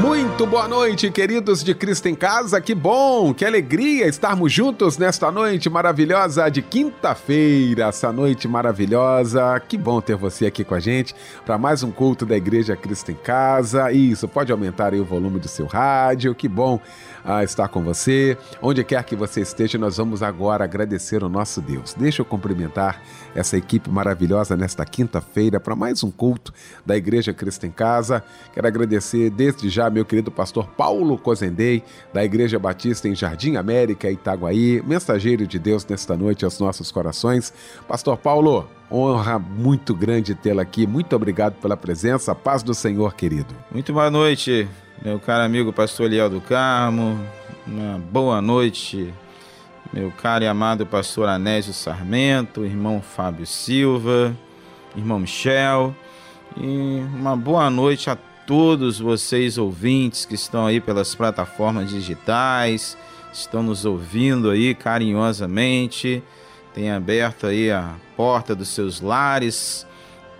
Muito boa noite, queridos de Cristo em Casa. Que bom, que alegria estarmos juntos nesta noite maravilhosa de quinta-feira. Essa noite maravilhosa. Que bom ter você aqui com a gente para mais um culto da Igreja Cristo em Casa. Isso, pode aumentar aí o volume do seu rádio. Que bom a estar com você. Onde quer que você esteja, nós vamos agora agradecer o nosso Deus. Deixa eu cumprimentar essa equipe maravilhosa nesta quinta-feira para mais um culto da Igreja Cristo em Casa. Quero agradecer desde já meu querido pastor Paulo Cozendei, da Igreja Batista em Jardim América, Itaguaí, mensageiro de Deus nesta noite aos nossos corações. Pastor Paulo, honra muito grande tê-lo aqui. Muito obrigado pela presença. Paz do Senhor, querido. Muito boa noite, meu caro amigo pastor Eliel do Carmo, uma boa noite, meu caro e amado pastor Anésio Sarmento, irmão Fábio Silva, irmão Michel, e uma boa noite a todos vocês ouvintes que estão aí pelas plataformas digitais, estão nos ouvindo aí carinhosamente, tem aberto aí a porta dos seus lares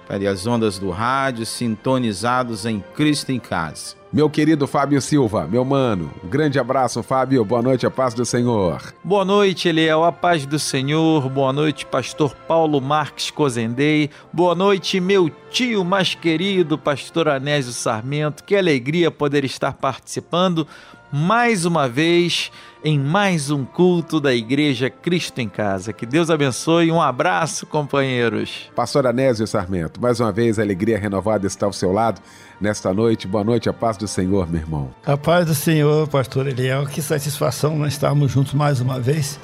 para as ondas do rádio, sintonizados em Cristo em Casa. Meu querido Fábio Silva, meu mano, um grande abraço, Fábio. Boa noite, a paz do Senhor. Boa noite, Eliel, a paz do Senhor. Boa noite, pastor Paulo Marques Cozendei. Boa noite, meu tio mais querido, pastor Anésio Sarmento. Que alegria poder estar participando mais uma vez em mais um culto da Igreja Cristo em Casa. Que Deus abençoe. Um abraço, companheiros. Pastor Anésio Sarmento, mais uma vez a alegria renovada está ao seu lado nesta noite. Boa noite, a paz do Senhor, meu irmão. A paz do Senhor, pastor Eliel. Que satisfação nós estarmos juntos mais uma vez.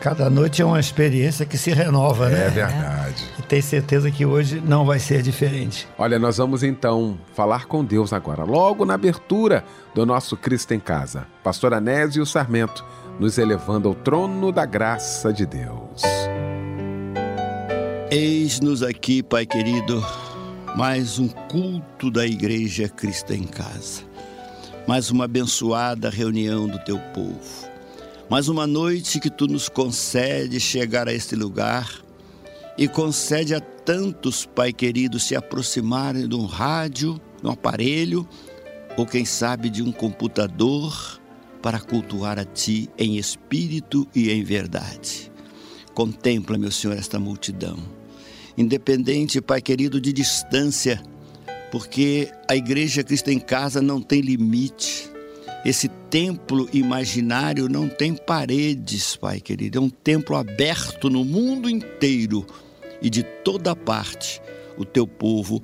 Cada noite é uma experiência que se renova, né? É verdade. E tenho certeza que hoje não vai ser diferente. Olha, nós vamos então falar com Deus agora, logo na abertura do nosso Cristo em Casa. Pastor Anésio Sarmento, nos elevando ao trono da graça de Deus. Eis-nos aqui, Pai querido, mais um culto da Igreja Cristo em Casa. Mais uma abençoada reunião do teu povo mais uma noite que tu nos concede chegar a este lugar e concede a tantos, Pai querido, se aproximarem de um rádio, de um aparelho ou quem sabe de um computador para cultuar a Ti em espírito e em verdade. Contempla, meu Senhor, esta multidão. Independente, Pai querido, de distância, porque a Igreja Cristo em Casa não tem limite esse templo imaginário não tem paredes, Pai querido. É um templo aberto no mundo inteiro e de toda parte. O teu povo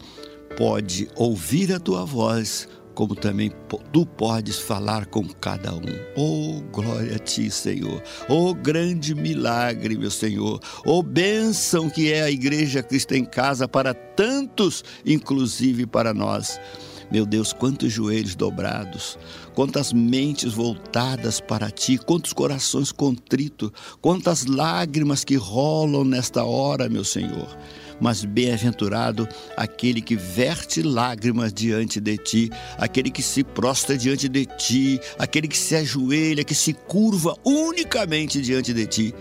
pode ouvir a tua voz, como também tu podes falar com cada um. Oh, glória a ti, Senhor. Oh, grande milagre, meu Senhor. Oh, bênção que é a Igreja Cristo em Casa para tantos, inclusive para nós. Meu Deus, quantos joelhos dobrados, quantas mentes voltadas para ti, quantos corações contritos, quantas lágrimas que rolam nesta hora, meu Senhor. Mas bem-aventurado aquele que verte lágrimas diante de ti, aquele que se prostra diante de ti, aquele que se ajoelha, que se curva unicamente diante de ti.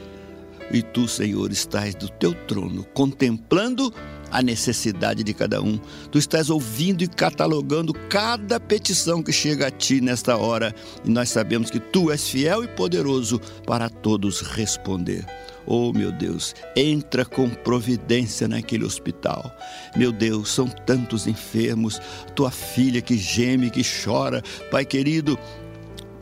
E tu, Senhor, estás do teu trono, contemplando a necessidade de cada um. Tu estás ouvindo e catalogando cada petição que chega a ti nesta hora, e nós sabemos que tu és fiel e poderoso para todos responder. Oh, meu Deus, entra com providência naquele hospital. Meu Deus, são tantos enfermos, tua filha que geme, que chora. Pai querido,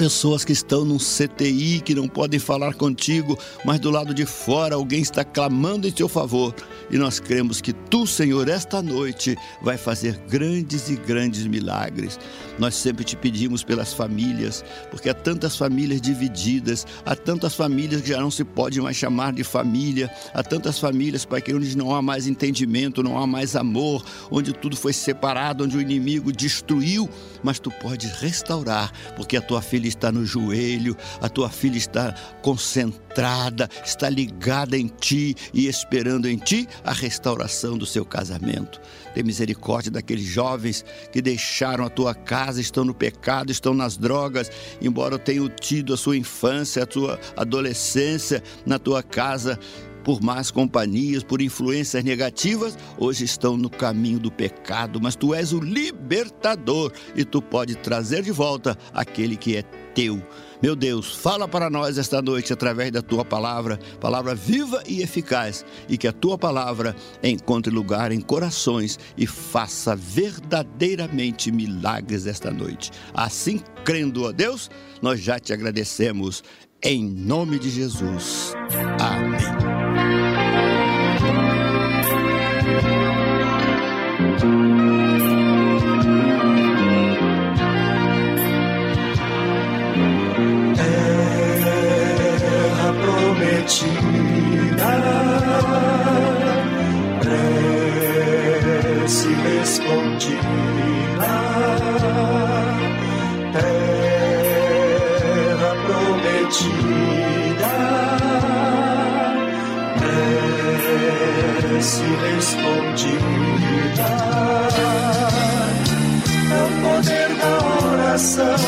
pessoas que estão num CTI que não podem falar contigo, mas do lado de fora alguém está clamando em teu favor. E nós cremos que tu, Senhor, esta noite vai fazer grandes e grandes milagres. Nós sempre te pedimos pelas famílias, porque há tantas famílias divididas, há tantas famílias que já não se pode mais chamar de família, há tantas famílias, Pai, que onde não há mais entendimento, não há mais amor, onde tudo foi separado, onde o inimigo destruiu, mas tu podes restaurar, porque a tua felicidade está no joelho, a tua filha está concentrada, está ligada em ti e esperando em ti a restauração do seu casamento. Tem misericórdia daqueles jovens que deixaram a tua casa, estão no pecado, estão nas drogas, embora tenham tido a sua infância, a sua adolescência na tua casa por más companhias, por influências negativas, hoje estão no caminho do pecado, mas tu és o libertador e tu pode trazer de volta aquele que é teu. Meu Deus, fala para nós esta noite através da tua palavra, palavra viva e eficaz, e que a tua palavra encontre lugar em corações e faça verdadeiramente milagres esta noite. Assim, crendo a Deus, nós já te agradecemos. Em nome de Jesus. Amém. Prece respondida. É o poder da oração,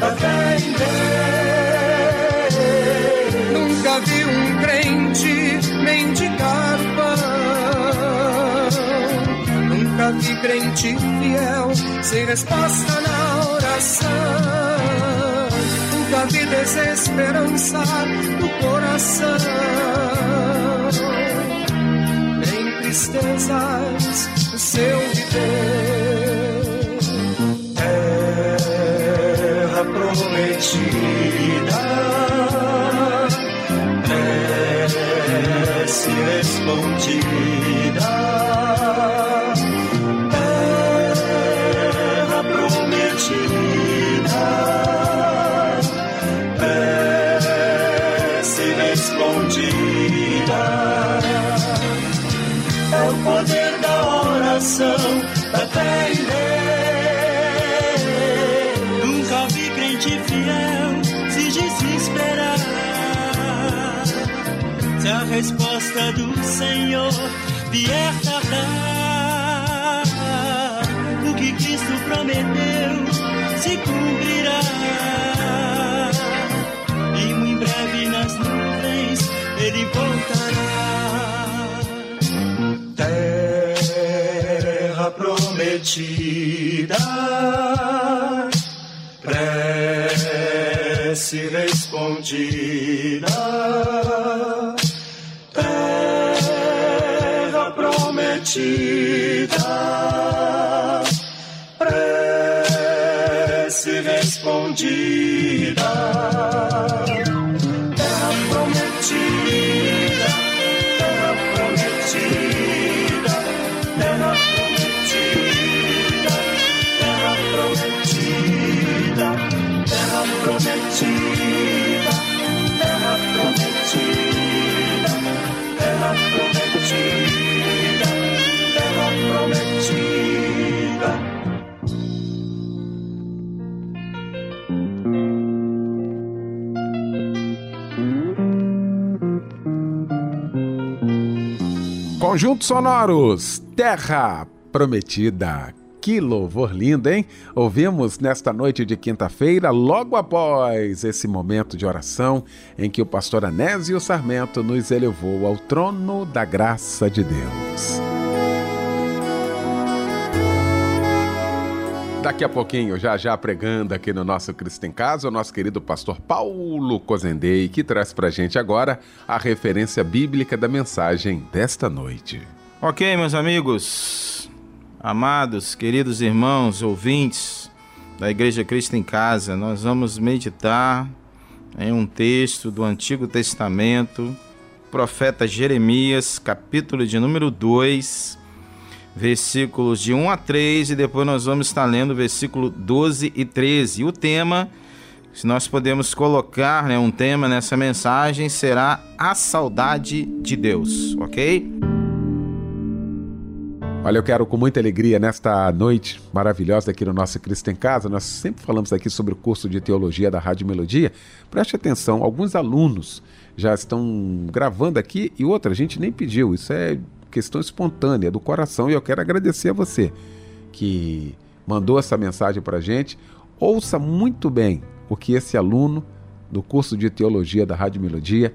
da fé em Deus. Nunca vi um crente mendigar pão. Nunca vi crente fiel sem resposta na oração. Nunca vi desesperançar no coração. Tristezas no seu viver. Terra prometida prece respondida. Oração, da fé em Deus. Nunca vi crente fiel se desesperar. Se a resposta do Senhor vier tardar, o que Cristo prometeu se cumprirá. E muito em breve nas nuvens ele voltará. Prometida, prece respondida, terra prometida, prece respondida. Conjuntos sonoros, Terra Prometida. Que louvor lindo, hein? Ouvimos nesta noite de quinta-feira, logo após esse momento de oração em que o pastor Anésio Sarmento nos elevou ao trono da graça de Deus. Daqui a pouquinho, já já pregando aqui no nosso Cristo em Casa, o nosso querido pastor Paulo Cozendei, que traz pra gente agora a referência bíblica da mensagem desta noite. Ok, meus amigos, amados, queridos irmãos, ouvintes da Igreja Cristo em Casa, nós vamos meditar em um texto do Antigo Testamento, profeta Jeremias, capítulo de número 2, versículos de 1 a 3, e depois nós vamos estar lendo versículo 12 e 13. E o tema, se nós podemos colocar né, um tema nessa mensagem, será a saudade de Deus, ok? Olha, eu quero com muita alegria nesta noite maravilhosa aqui no nosso Cristo em Casa. Nós sempre falamos aqui sobre o curso de teologia da Rádio Melodia. Preste atenção, alguns alunos já estão gravando aqui e outra, a gente nem pediu. Isso é questão espontânea do coração e eu quero agradecer a você que mandou essa mensagem para a gente. Ouça muito bem o que esse aluno do curso de teologia da Rádio Melodia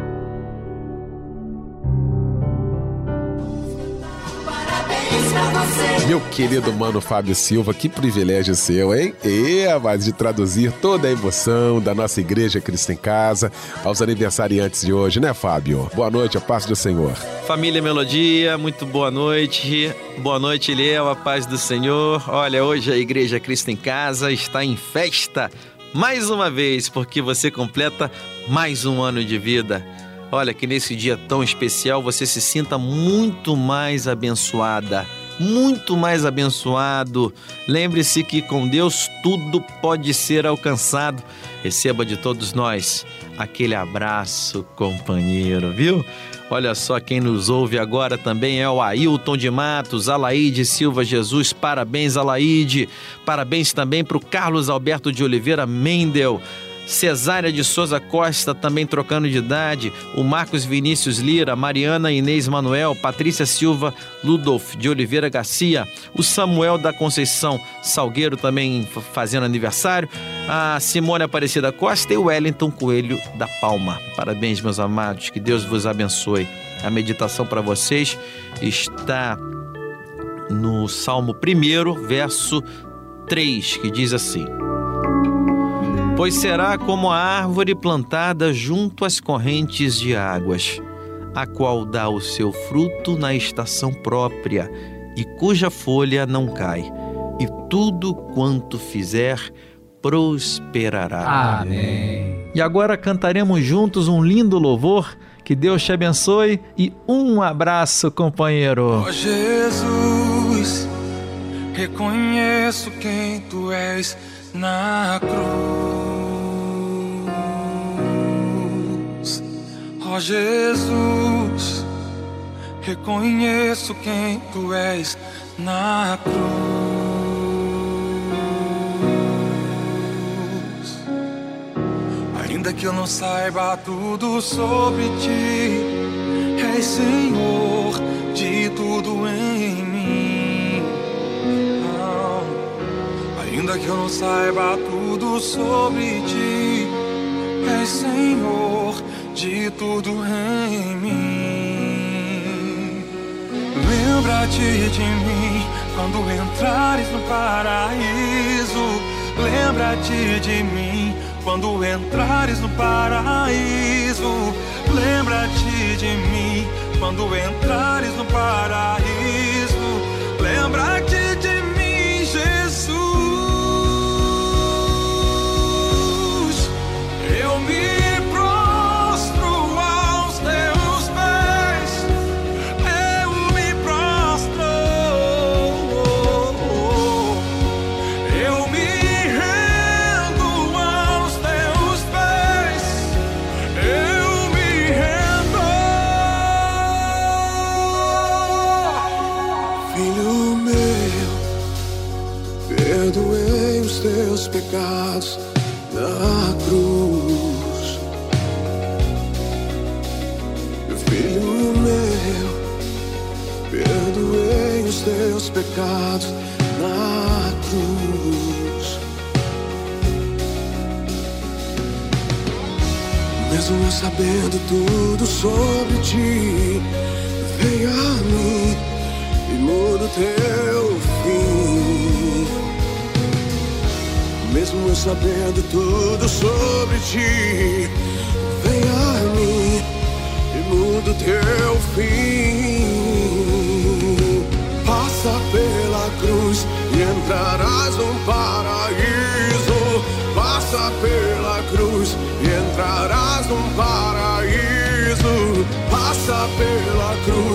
Meu querido mano Fábio Silva, que privilégio seu, hein? E, mas de traduzir toda a emoção da nossa igreja Cristo em Casa aos aniversariantes de hoje, né, Fábio? Boa noite, a paz do Senhor. Família Melodia, muito boa noite. Boa noite, Eliel, a paz do Senhor. Olha, hoje a igreja Cristo em Casa está em festa mais uma vez, porque você completa mais um ano de vida. Olha, que nesse dia tão especial você se sinta muito mais abençoada, muito mais abençoado. Lembre-se que com Deus tudo pode ser alcançado. Receba de todos nós aquele abraço, companheiro, viu? Olha só quem nos ouve agora também é o Ailton de Matos, Alaide Silva Jesus. Parabéns, Alaide. Parabéns também para o Carlos Alberto de Oliveira Mendel. Cesária de Souza Costa também trocando de idade, o Marcos Vinícius Lira, Mariana Inês Manuel, Patrícia Silva Ludolf de Oliveira Garcia, o Samuel da Conceição Salgueiro também fazendo aniversário, a Simone Aparecida Costa e o Wellington Coelho da Palma. Parabéns, meus amados, que Deus vos abençoe. A meditação para vocês está no Salmo 1, verso 3, que diz assim: pois será como a árvore plantada junto às correntes de águas, a qual dá o seu fruto na estação própria e cuja folha não cai, e tudo quanto fizer prosperará. Amém. E agora cantaremos juntos um lindo louvor. Que Deus te abençoe e um abraço, companheiro. Oh, Jesus, reconheço quem tu és na cruz. Ó Jesus, reconheço quem tu és na cruz. Ainda que eu não saiba tudo sobre ti, és Senhor de tudo em mim. Ainda que eu não saiba tudo sobre ti, és Senhor de tudo em mim. Lembra-te de mim quando entrares no paraíso. Lembra-te de mim quando entrares no paraíso. Lembra-te de mim quando entrares no paraíso. Lembra-te pecados na cruz. Filho meu, perdoei os teus pecados na cruz. Mesmo sabendo tudo sobre ti, vem a mim e muda o teu Mesmo sabendo tudo sobre ti, venha caminho do teu fim. Passa pela cruz e entrarás no paraíso. Passa pela cruz e entrarás no paraíso. Passa pela cruz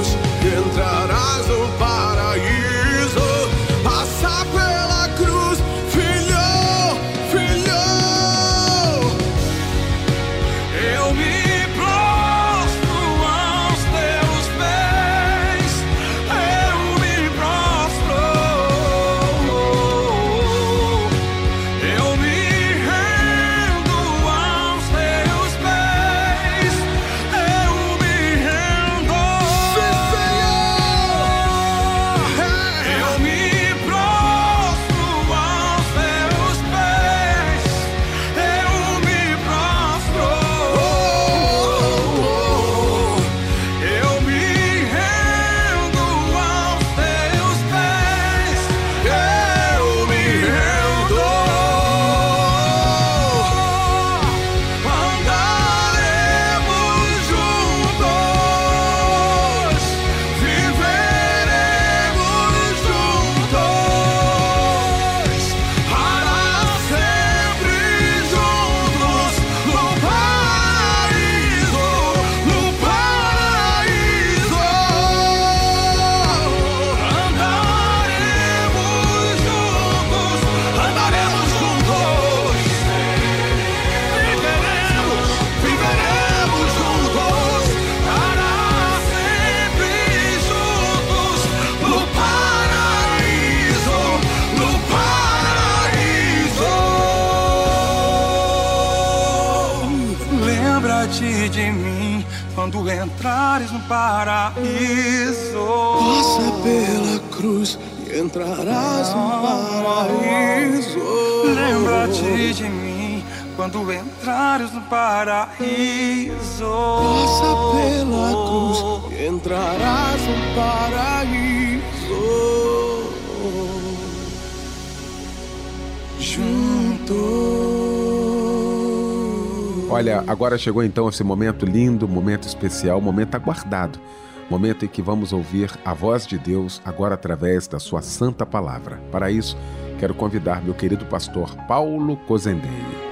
paraíso. Passa pela cruz e entrarás no paraíso. Lembra-te de mim quando entrares no paraíso. Passa pela cruz e entrarás no paraíso. Junto. Olha, agora chegou então esse momento lindo, momento especial, momento aguardado. Momento em que vamos ouvir a voz de Deus agora através da sua santa palavra. Para isso, quero convidar meu querido pastor Paulo Cozendei.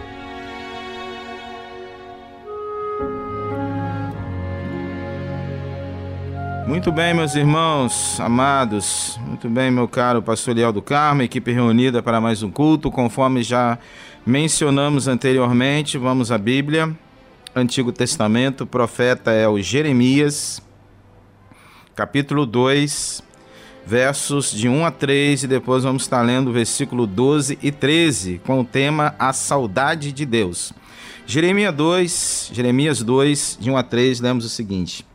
Muito bem, meus irmãos amados. Muito bem, meu caro pastor Leal do Carmo, equipe reunida para mais um culto. Conforme já mencionamos anteriormente, vamos à Bíblia. Antigo Testamento, o profeta é o Jeremias, capítulo 2, versos de 1 a 3, e depois vamos estar lendo o versículo 12 e 13, com o tema A Saudade de Deus. Jeremias 2, Jeremias 2, de 1 a 3, lemos o seguinte: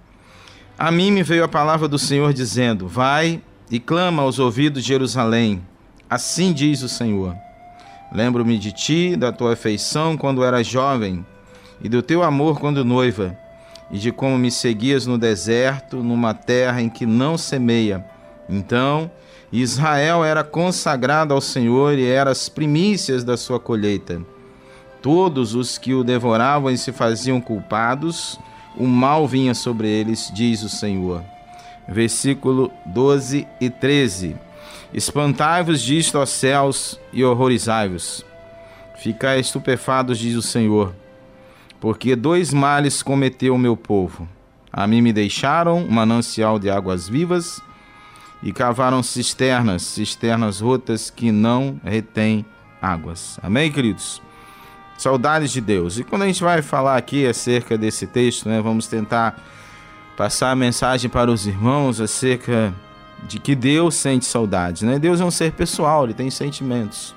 A mim me veio a palavra do Senhor dizendo: Vai e clama aos ouvidos de Jerusalém. Assim diz o Senhor: Lembro-me de ti, da tua afeição quando eras jovem, e do teu amor quando noiva, e de como me seguias no deserto, numa terra em que não semeia. Então, Israel era consagrado ao Senhor e era as primícias da sua colheita. Todos os que o devoravam e se faziam culpados, o mal vinha sobre eles, diz o Senhor. Versículo 12 e 13. Espantai-vos disto, ó céus, e horrorizai-vos. Ficai estupefados, diz o Senhor, porque dois males cometeu o meu povo. A mim me deixaram um manancial de águas vivas e cavaram cisternas, cisternas rotas que não retêm águas. Amém, queridos? Saudades de Deus. E quando a gente vai falar aqui acerca desse texto, né, vamos tentar passar a mensagem para os irmãos acerca de que Deus sente saudades. Né? Deus é um ser pessoal, ele tem sentimentos.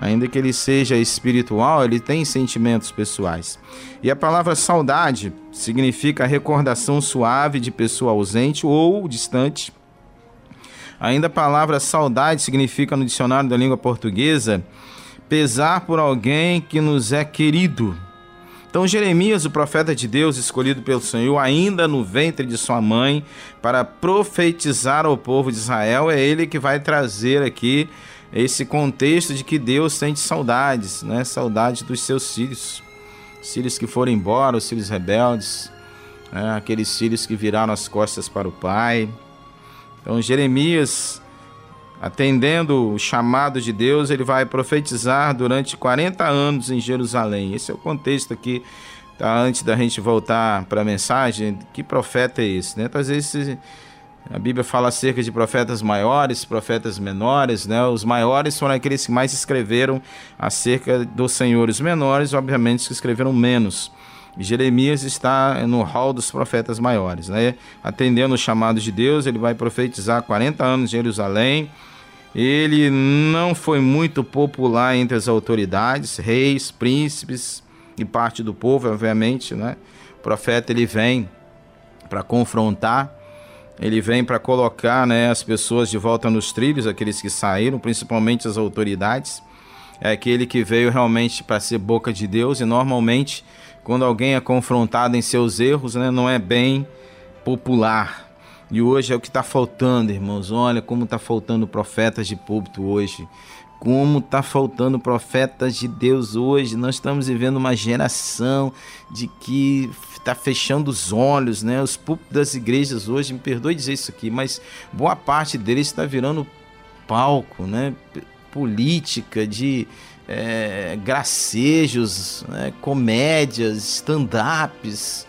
Ainda que ele seja espiritual, ele tem sentimentos pessoais. E a palavra saudade significa recordação suave de pessoa ausente ou distante. Ainda a palavra saudade significa no dicionário da língua portuguesa pesar por alguém que nos é querido. Então, Jeremias, o profeta de Deus, escolhido pelo Senhor, ainda no ventre de sua mãe, para profetizar ao povo de Israel, é ele que vai trazer aqui esse contexto de que Deus sente saudades, né? Saudade dos seus filhos, os filhos que foram embora, os filhos rebeldes, né? aqueles filhos que viraram as costas para o pai. Então, Jeremias, atendendo o chamado de Deus, ele vai profetizar durante 40 anos em Jerusalém. Esse é o contexto aqui, tá? antes da gente voltar para a mensagem. Que profeta é esse? Né? Então, às vezes a Bíblia fala acerca de profetas maiores, profetas menores, né? Os maiores foram aqueles que mais escreveram acerca dos senhores menores, obviamente, que escreveram menos. Jeremias está no hall dos profetas maiores, né? Atendendo o chamado de Deus, ele vai profetizar 40 anos em Jerusalém. Ele não foi muito popular entre as autoridades, reis, príncipes e parte do povo, obviamente, né? O profeta ele vem para confrontar, ele vem para colocar, né, as pessoas de volta nos trilhos, aqueles que saíram, principalmente as autoridades. É aquele que veio realmente para ser boca de Deus e normalmente quando alguém é confrontado em seus erros, né, não é bem popular. E hoje é o que está faltando, irmãos. Olha como está faltando profetas de púlpito hoje. Como está faltando profetas de Deus hoje. Nós estamos vivendo uma geração de que está fechando os olhos, né? Os púlpitos das igrejas hoje, me perdoe dizer isso aqui, mas boa parte deles está virando palco, né? Política de é, gracejos, né, comédias, stand-ups.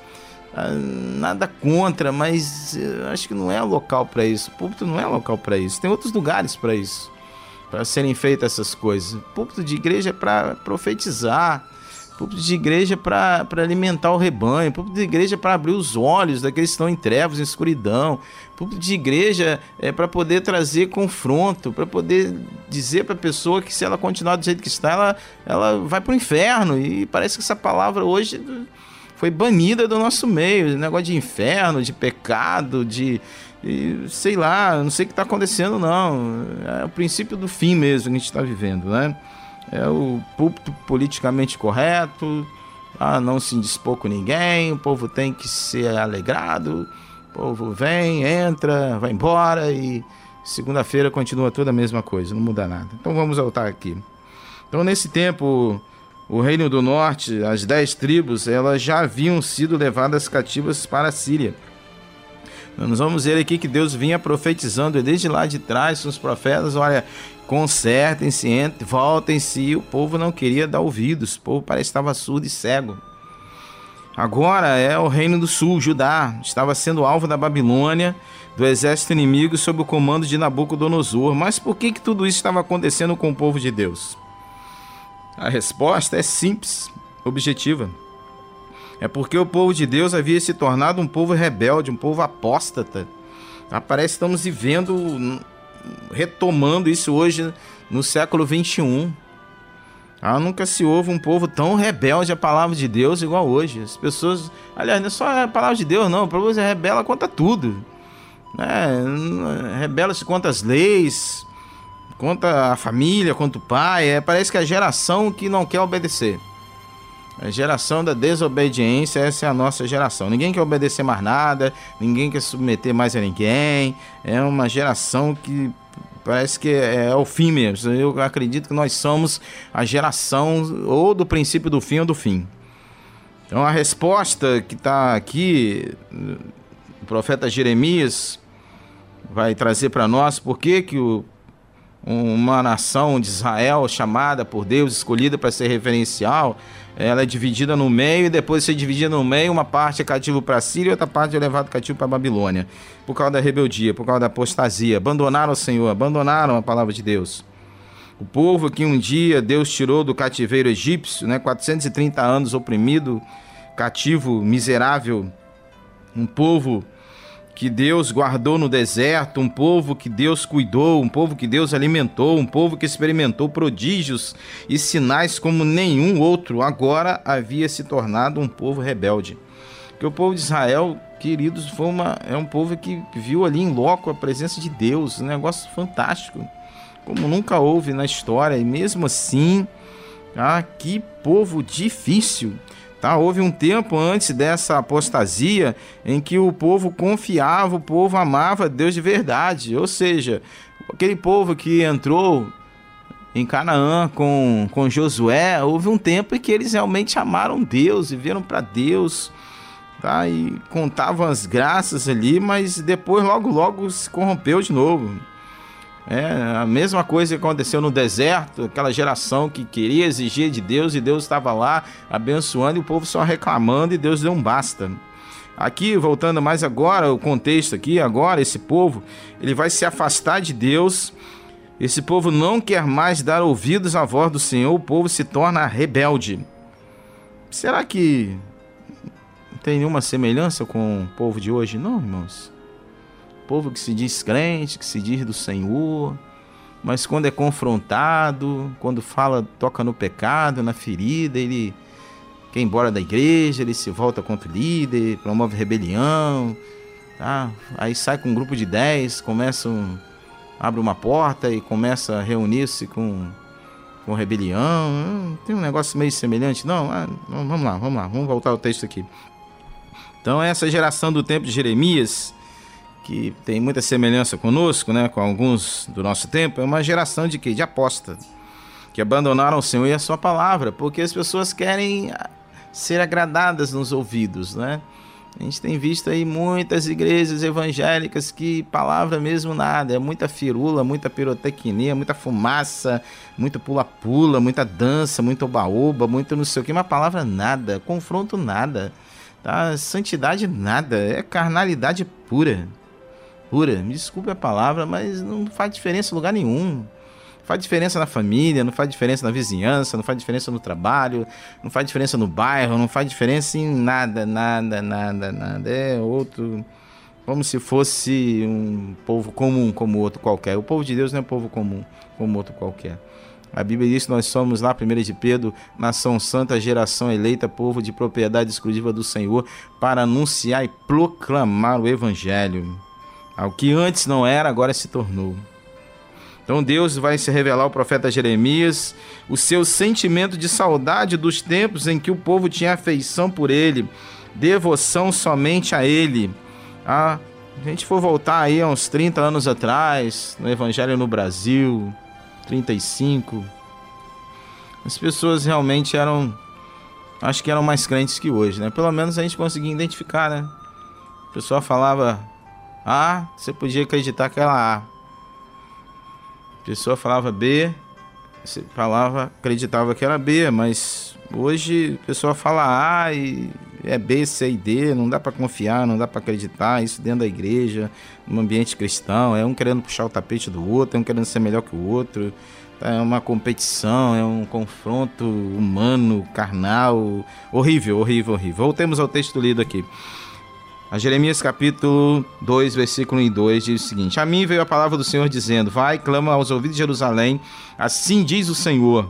Ah, nada contra, mas acho que não é local para isso. O púlpito não é local para isso. Tem outros lugares para isso, para serem feitas essas coisas. O púlpito de igreja é para profetizar, Púlpito de igreja para alimentar o rebanho, púlpito de igreja para abrir os olhos daqueles que estão em trevas, em escuridão. Púlpito de igreja é para poder trazer confronto, para poder dizer para a pessoa que se ela continuar do jeito que está, ela, ela vai para o inferno. E parece que essa palavra hoje foi banida do nosso meio. Negócio de inferno, de pecado, de. sei lá, não sei o que está acontecendo, não. É o princípio do fim mesmo que a gente está vivendo, né? é o púlpito politicamente correto, ah, não se indispor com ninguém, o povo tem que ser alegrado, o povo vem, entra, vai embora e segunda-feira continua toda a mesma coisa, não muda nada. Então vamos voltar aqui. Então nesse tempo, o reino do norte, as dez tribos, elas já haviam sido levadas cativas para a Síria. Nós vamos ver aqui que Deus vinha profetizando desde lá de trás com os profetas, olha, consertem-se, voltem-se. O povo não queria dar ouvidos, o povo parece estava surdo e cego. Agora é o reino do sul, Judá, estava sendo alvo da Babilônia, do exército inimigo sob o comando de Nabucodonosor. Mas por que, que tudo isso estava acontecendo com o povo de Deus? A resposta é simples, objetiva. É porque o povo de Deus havia se tornado um povo rebelde, um povo apóstata. Parece que estamos vivendo retomando isso hoje no século 21. Ah, nunca se ouve um povo tão rebelde à palavra de Deus igual hoje. As pessoas, aliás, não é só a palavra de Deus, não. O povo se rebela contra tudo. É, Rebela-se contra as leis, contra a família, contra o pai. É, parece que é a geração que não quer obedecer. A geração da desobediência, essa é a nossa geração. Ninguém quer obedecer mais nada, ninguém quer submeter mais a ninguém. É uma geração que parece que é, é o fim mesmo. Eu acredito que nós somos a geração ou do princípio do fim ou do fim. Então a resposta que está aqui, o profeta Jeremias vai trazer para nós por que, que o, uma nação de Israel chamada por Deus, escolhida para ser referencial, ela é dividida no meio e depois de ser dividida no meio, uma parte é cativo para a Síria e outra parte é levado cativo para a Babilônia. Por causa da rebeldia, por causa da apostasia. Abandonaram o Senhor, abandonaram a palavra de Deus. O povo que um dia Deus tirou do cativeiro egípcio, né, 430 anos oprimido, cativo, miserável, um povo que Deus guardou no deserto, um povo que Deus cuidou, um povo que Deus alimentou, um povo que experimentou prodígios e sinais como nenhum outro, agora havia se tornado um povo rebelde. Que o povo de Israel, queridos, foi uma, é um povo que viu ali em loco a presença de Deus, um negócio fantástico, como nunca houve na história, e mesmo assim, ah, que povo difícil. Tá? Houve um tempo antes dessa apostasia em que o povo confiava, o povo amava Deus de verdade. Ou seja, aquele povo que entrou em Canaã com, com Josué, houve um tempo em que eles realmente amaram Deus, viveram para Deus. tá? E contavam as graças ali, mas depois logo logo se corrompeu de novo. É a mesma coisa que aconteceu no deserto, aquela geração que queria exigir de Deus e Deus estava lá abençoando e o povo só reclamando e Deus deu um basta. Aqui, voltando mais agora, o contexto aqui, agora, esse povo, ele vai se afastar de Deus. Esse povo não quer mais dar ouvidos à voz do Senhor, o povo se torna rebelde. Será que tem nenhuma semelhança com o povo de hoje? Não, irmãos. Povo que se diz crente, que se diz do Senhor, mas quando é confrontado, quando fala, toca no pecado, na ferida, ele quer ir embora da igreja, ele se volta contra o líder, promove rebelião, tá? Aí sai com um grupo de 10, começa um, abre uma porta e começa a reunir-se com com rebelião. Hum, tem um negócio meio semelhante, não? Ah, vamos lá, vamos lá, vamos voltar ao texto aqui. Então essa geração do tempo de Jeremias, que tem muita semelhança conosco, né, com alguns do nosso tempo, é uma geração de quê? De aposta, que abandonaram o Senhor e a sua palavra, porque as pessoas querem ser agradadas nos ouvidos, né? A gente tem visto aí muitas igrejas evangélicas que palavra mesmo nada, é muita firula, muita pirotecnia, muita fumaça, muito pula-pula, muita dança, muito oba-oba, muito não sei o que, mas palavra nada, confronto nada, tá? Santidade nada, é carnalidade pura. Pura, me desculpe a palavra, mas não faz diferença em lugar nenhum faz diferença na família, não faz diferença na vizinhança, não faz diferença no trabalho, não faz diferença no bairro, não faz diferença em nada, nada, nada, nada. É outro. Como se fosse um povo comum como outro qualquer. O povo de Deus não é um povo comum como outro qualquer. A Bíblia diz que nós somos lá, 1 de Pedro, nação santa, geração eleita, povo de propriedade exclusiva do Senhor, para anunciar e proclamar o Evangelho. Ao que antes não era, agora se tornou. Então Deus vai se revelar ao profeta Jeremias o seu sentimento de saudade dos tempos em que o povo tinha afeição por ele, devoção somente a ele. Ah, a gente for voltar aí a uns 30 anos atrás, no Evangelho no Brasil, 35, as pessoas realmente eram, acho que eram mais crentes que hoje, né? Pelo menos a gente conseguia identificar, né? O pessoal falava A, você podia acreditar que era A pessoa falava B, você falava, acreditava que era B, mas hoje a pessoa fala A e é B, C e D, não dá para confiar, não dá para acreditar, isso dentro da igreja, no ambiente cristão, é um querendo puxar o tapete do outro, é um querendo ser melhor que o outro, é uma competição, é um confronto humano, carnal, horrível, horrível, horrível. Voltemos ao texto lido aqui. A Jeremias capítulo 2, versículo 1 e 2 diz o seguinte: A mim veio a palavra do Senhor dizendo: Vai, clama aos ouvidos de Jerusalém, assim diz o Senhor.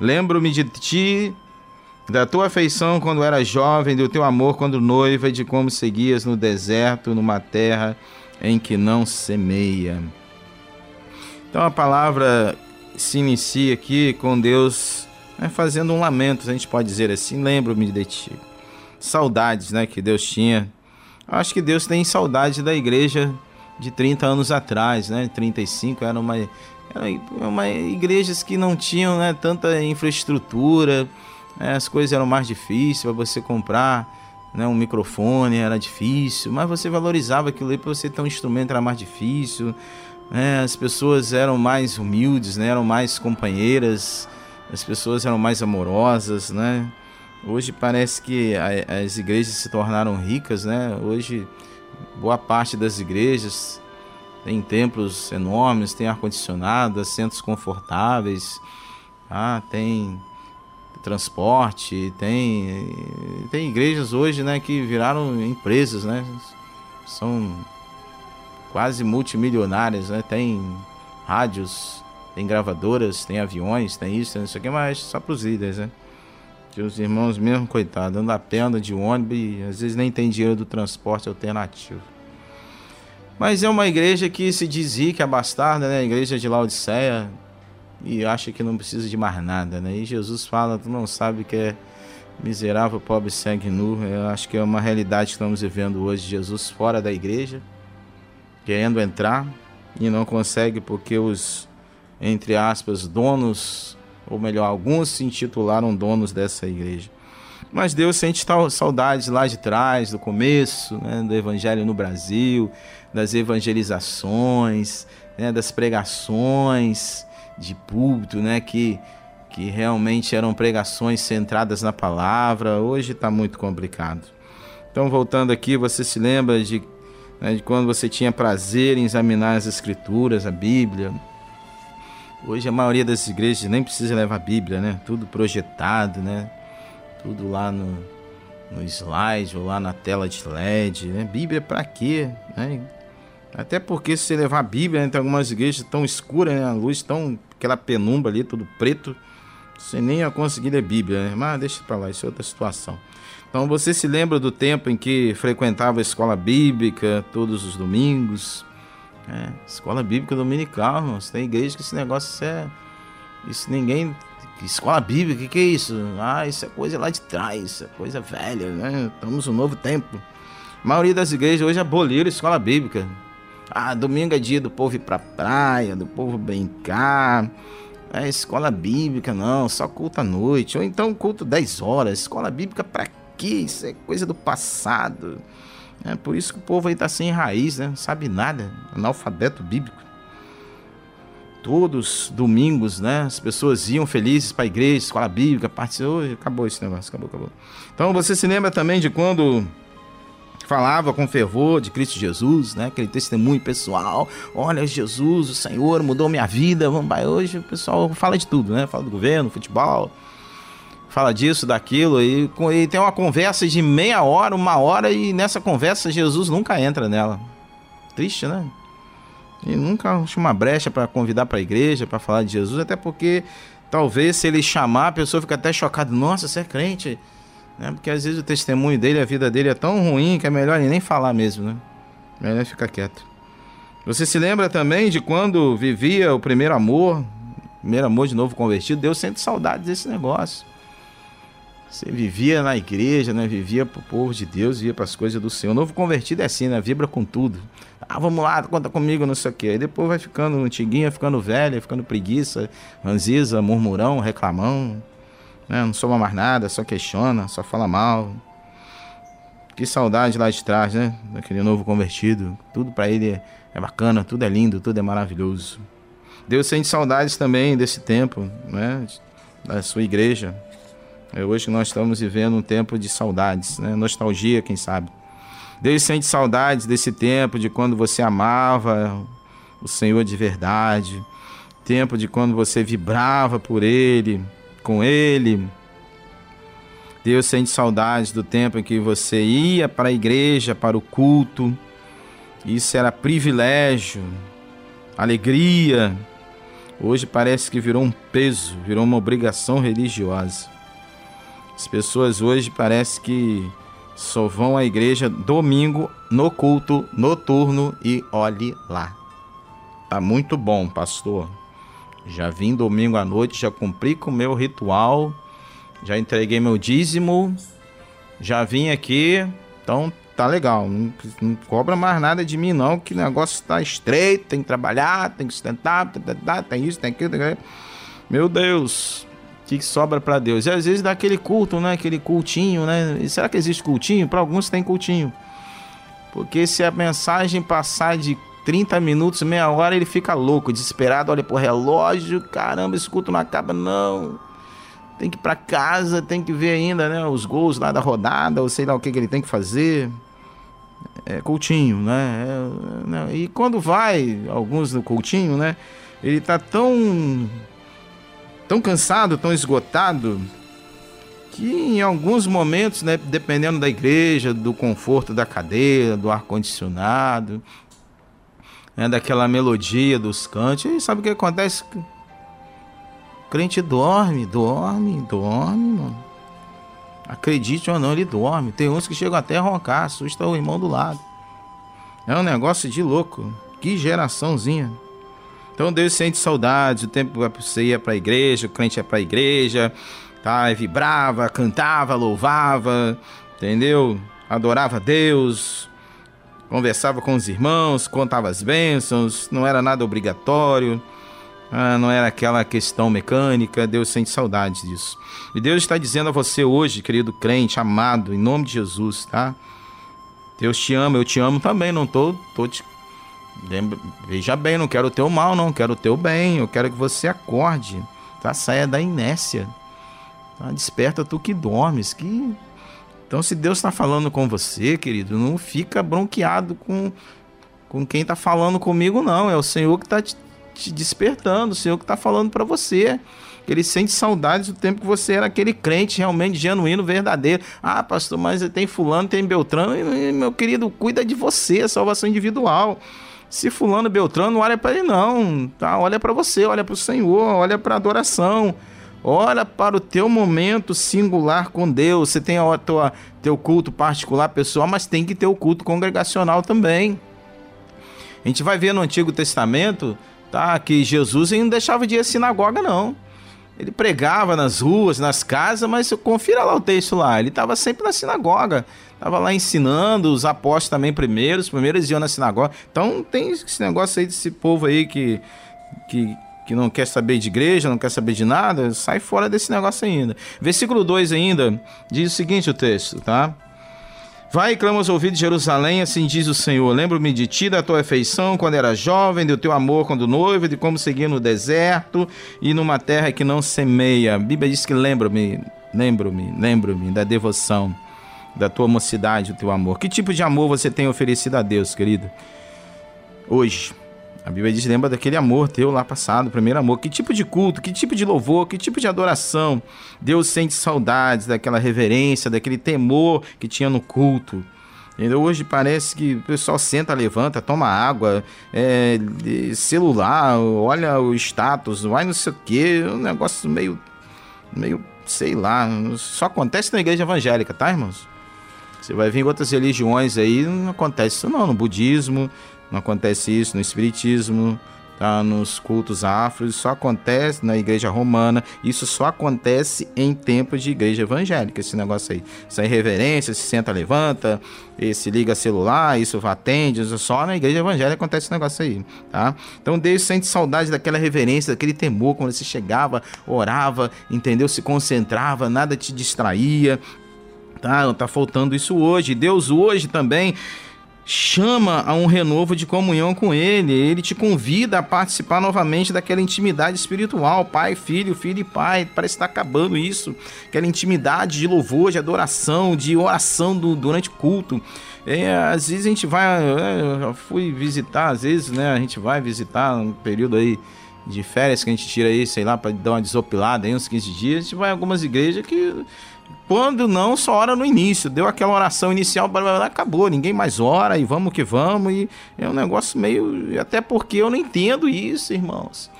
Lembro-me de ti, da tua afeição quando era jovem, do teu amor quando noiva, e de como seguias no deserto, numa terra em que não semeia. Então a palavra se inicia aqui com Deus né, fazendo um lamento, a gente pode dizer assim: Lembro-me de ti. Saudades né, que Deus tinha Acho que Deus tem saudade da igreja de 30 anos atrás, né? 35 era uma era uma igrejas que não tinham né, tanta infraestrutura, né? as coisas eram mais difíceis para você comprar, né, um microfone era difícil, mas você valorizava aquilo aí para você ter um instrumento era mais difícil, né? as pessoas eram mais humildes, né? eram mais companheiras, as pessoas eram mais amorosas, né? Hoje parece que as igrejas se tornaram ricas, né? Hoje boa parte das igrejas tem templos enormes, tem ar-condicionado, assentos confortáveis, ah, tem transporte, tem tem igrejas hoje, né, que viraram empresas, né? São quase multimilionárias, né? Tem rádios, tem gravadoras, tem aviões, tem isso, tem isso aqui, mas só para os líderes, né? Que os irmãos mesmo, coitado, andam a pé, de ônibus e às vezes nem tem dinheiro do transporte alternativo. Mas é uma igreja que se diz rica, bastarda, né? A igreja de Laodiceia. E acha que não precisa de mais nada, né? E Jesus fala, tu não sabe que é miserável, pobre, segue nu. Eu acho que é uma realidade que estamos vivendo hoje. Jesus fora da igreja, querendo entrar e não consegue porque os, entre aspas, donos ou melhor, alguns se intitularam donos dessa igreja. Mas Deus sente saudades lá de trás, do começo, né, do evangelho no Brasil, das evangelizações, né, das pregações de púlpito, né, que, que realmente eram pregações centradas na palavra. Hoje está muito complicado. Então, voltando aqui, você se lembra de, né, de quando você tinha prazer em examinar as Escrituras, a Bíblia. Hoje a maioria das igrejas nem precisa levar a Bíblia, né? Tudo projetado, né? Tudo lá no, no slide ou lá na tela de LED, né? Bíblia para quê? Né? Até porque se você levar a Bíblia, né, tem algumas igrejas tão escuras, né? A luz tão... aquela penumbra ali, tudo preto. Você nem ia conseguir ler Bíblia, né? Mas deixa para lá, isso é outra situação. Então você se lembra do tempo em que frequentava a escola bíblica todos os domingos? É, escola bíblica dominical. Tem igreja que esse negócio é. Isso ninguém. Escola bíblica, o que, que é isso? Ah, isso é coisa lá de trás, isso é coisa velha, né? Estamos no novo tempo. A maioria das igrejas hoje aboliram escola bíblica. Ah, domingo é dia do povo ir pra praia, do povo brincar. É escola bíblica, não, só culto à noite. Ou então culto 10 horas. Escola bíblica pra quê? Isso é coisa do passado. É por isso que o povo aí tá sem raiz, né? Não sabe nada. Analfabeto bíblico. Todos domingos, né? As pessoas iam felizes para a igreja, escola bíblica, participou. Acabou esse negócio, acabou, acabou. Então você se lembra também de quando falava com fervor de Cristo Jesus, né? Aquele testemunho pessoal. Olha, Jesus, o Senhor mudou minha vida. Vamos hoje o pessoal fala de tudo, né? Fala do governo, futebol, fala disso, daquilo e, e tem uma conversa de meia hora, uma hora e nessa conversa Jesus nunca entra nela. Triste, né? E nunca acha uma brecha para convidar para a igreja, para falar de Jesus, até porque talvez se ele chamar, a pessoa fica até chocada. Nossa, você é crente? Né? Porque às vezes o testemunho dele, a vida dele é tão ruim que é melhor ele nem falar mesmo, né? Melhor ficar quieto. Você se lembra também de quando vivia o primeiro amor, primeiro amor de novo convertido? Deus sente saudade desse negócio. Você vivia na igreja, né? Vivia pro povo de Deus, vivia para as coisas do Senhor. O novo convertido é assim, né? Vibra com tudo. Ah, vamos lá, conta comigo, não sei o quê. Aí depois vai ficando antiguinha, ficando velha, ficando preguiça, ranziza, murmurão, reclamão. Né? Não soma mais nada, só questiona, só fala mal. Que saudade lá de trás, né? Daquele novo convertido. Tudo para ele é bacana, tudo é lindo, tudo é maravilhoso. Deus sente saudades também desse tempo, né? Da sua igreja. É, hoje nós estamos vivendo um tempo de saudades, né? nostalgia, quem sabe. Deus sente saudades desse tempo de quando você amava o Senhor de verdade, tempo de quando você vibrava por Ele, com Ele. Deus sente saudades do tempo em que você ia para a igreja, para o culto. Isso era privilégio, alegria. Hoje parece que virou um peso, virou uma obrigação religiosa. As pessoas hoje parece que só vão à igreja domingo no culto noturno e olhe lá. Tá muito bom, pastor. Já vim domingo à noite, já cumpri com o meu ritual, já entreguei meu dízimo, já vim aqui, então tá legal. Não, não cobra mais nada de mim, não, que o negócio está estreito, tem que trabalhar, tem que sustentar, tem isso, tem aquilo. Tem aquilo. Meu Deus, que, sobra para Deus. E às vezes dá aquele culto, né? Aquele cultinho, né? E será que existe cultinho? Para alguns tem cultinho. Porque se a mensagem passar de 30 minutos, meia hora, ele fica louco, desesperado, olha pro relógio, caramba, esse culto não acaba não. Tem que ir para casa, tem que ver ainda, né, os gols lá da rodada, ou sei lá o que, que ele tem que fazer. É cultinho, né? É, né? E quando vai, alguns no cultinho, né? Ele tá tão tão cansado, tão esgotado, que em alguns momentos, né, dependendo da igreja, do conforto da cadeira, do ar-condicionado, né, daquela melodia dos cantos, e sabe o que acontece? O crente dorme, dorme, dorme, mano. Acredite ou não, ele dorme. Tem uns que chegam até a roncar, assusta o irmão do lado. É um negócio de louco. Que geraçãozinha. Então Deus sente saudades, o tempo você ia para a igreja, o crente ia para a igreja, tá? vibrava, cantava, louvava, entendeu? Adorava Deus, conversava com os irmãos, contava as bênçãos, não era nada obrigatório. Ah, não era aquela questão mecânica, Deus sente saudades disso. E Deus está dizendo a você hoje, querido crente, amado, em nome de Jesus, tá? Deus te ama, eu te amo também, não tô, tô te Veja bem, não quero o teu mal, não, quero o teu bem. Eu quero que você acorde, tá? Saia da inércia. Tá? Desperta tu que dormes. Que... Então, se Deus está falando com você, querido, não fica bronqueado com, com quem está falando comigo, não. É o Senhor que está te, te, despertando, o Senhor que está falando para você. Ele sente saudades do tempo que você era aquele crente realmente genuíno, verdadeiro. Ah, pastor, mas tem fulano, tem Beltrano. E, meu querido, cuida de você, salvação individual. Se fulano Beltrano, olha para ele não, tá? Olha para você, olha para o Senhor, olha para a adoração. Olha para o teu momento singular com Deus. Você tem o tua, teu culto particular pessoal, mas tem que ter o culto congregacional também. A gente vai ver no Antigo Testamento, tá, que Jesus não deixava de ir à sinagoga não. Ele pregava nas ruas, nas casas, mas confira lá o texto lá. Ele estava sempre na sinagoga. Estava lá ensinando, os apóstolos também primeiros. Primeiros iam na sinagoga. Então tem esse negócio aí desse povo aí que, que, que não quer saber de igreja, não quer saber de nada. Sai fora desse negócio ainda. Versículo 2 ainda diz o seguinte: o texto, tá? Vai e clama aos ouvidos de Jerusalém, assim diz o Senhor. Lembro-me de ti, da tua afeição quando era jovem, do teu amor quando noivo, de como seguia no deserto e numa terra que não semeia. A Bíblia diz que lembro-me, lembro-me, lembro-me da devoção, da tua mocidade, do teu amor. Que tipo de amor você tem oferecido a Deus, querido? Hoje. A Bíblia diz: lembra daquele amor teu lá passado, primeiro amor. Que tipo de culto, que tipo de louvor, que tipo de adoração. Deus sente saudades daquela reverência, daquele temor que tinha no culto. Hoje parece que o pessoal senta, levanta, toma água, é, celular, olha o status, vai não sei o que, um negócio meio, meio, sei lá, só acontece na igreja evangélica, tá, irmãos? Você vai ver em outras religiões aí, não acontece isso não, no budismo, não acontece isso no Espiritismo, tá? nos cultos afros, só acontece na igreja romana, isso só acontece em tempos de igreja evangélica, esse negócio aí. Essa irreverência, se senta, levanta, se liga celular, isso atende, só na igreja evangélica acontece esse negócio aí, tá? Então Deus sente saudade daquela reverência, daquele temor, quando você chegava, orava, entendeu? Se concentrava, nada te distraía, tá? Tá faltando isso hoje. Deus hoje também chama a um renovo de comunhão com Ele. Ele te convida a participar novamente daquela intimidade espiritual, pai, filho, filho e pai. Parece estar acabando isso. Aquela intimidade de louvor, de adoração, de oração do, durante culto. É, às vezes a gente vai, é, eu fui visitar, às vezes, né, a gente vai visitar um período aí de férias que a gente tira aí, sei lá, para dar uma desopilada aí uns 15 dias, a gente vai em algumas igrejas que quando não, só ora no início. Deu aquela oração inicial, acabou, ninguém mais ora e vamos que vamos. E é um negócio meio. Até porque eu não entendo isso, irmãos.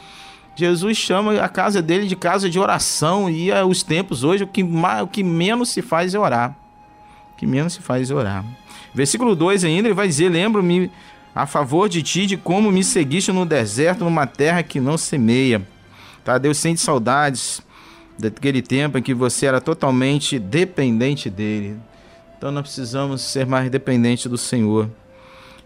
Jesus chama a casa dele de casa de oração e os tempos hoje o que, mais, o que menos se faz é orar. O que menos se faz é orar. Versículo 2 ainda, ele vai dizer: Lembro-me a favor de ti de como me seguiste no deserto, numa terra que não semeia. Tá? Deus sente saudades daquele tempo em que você era totalmente dependente dele. Então nós precisamos ser mais dependentes do Senhor.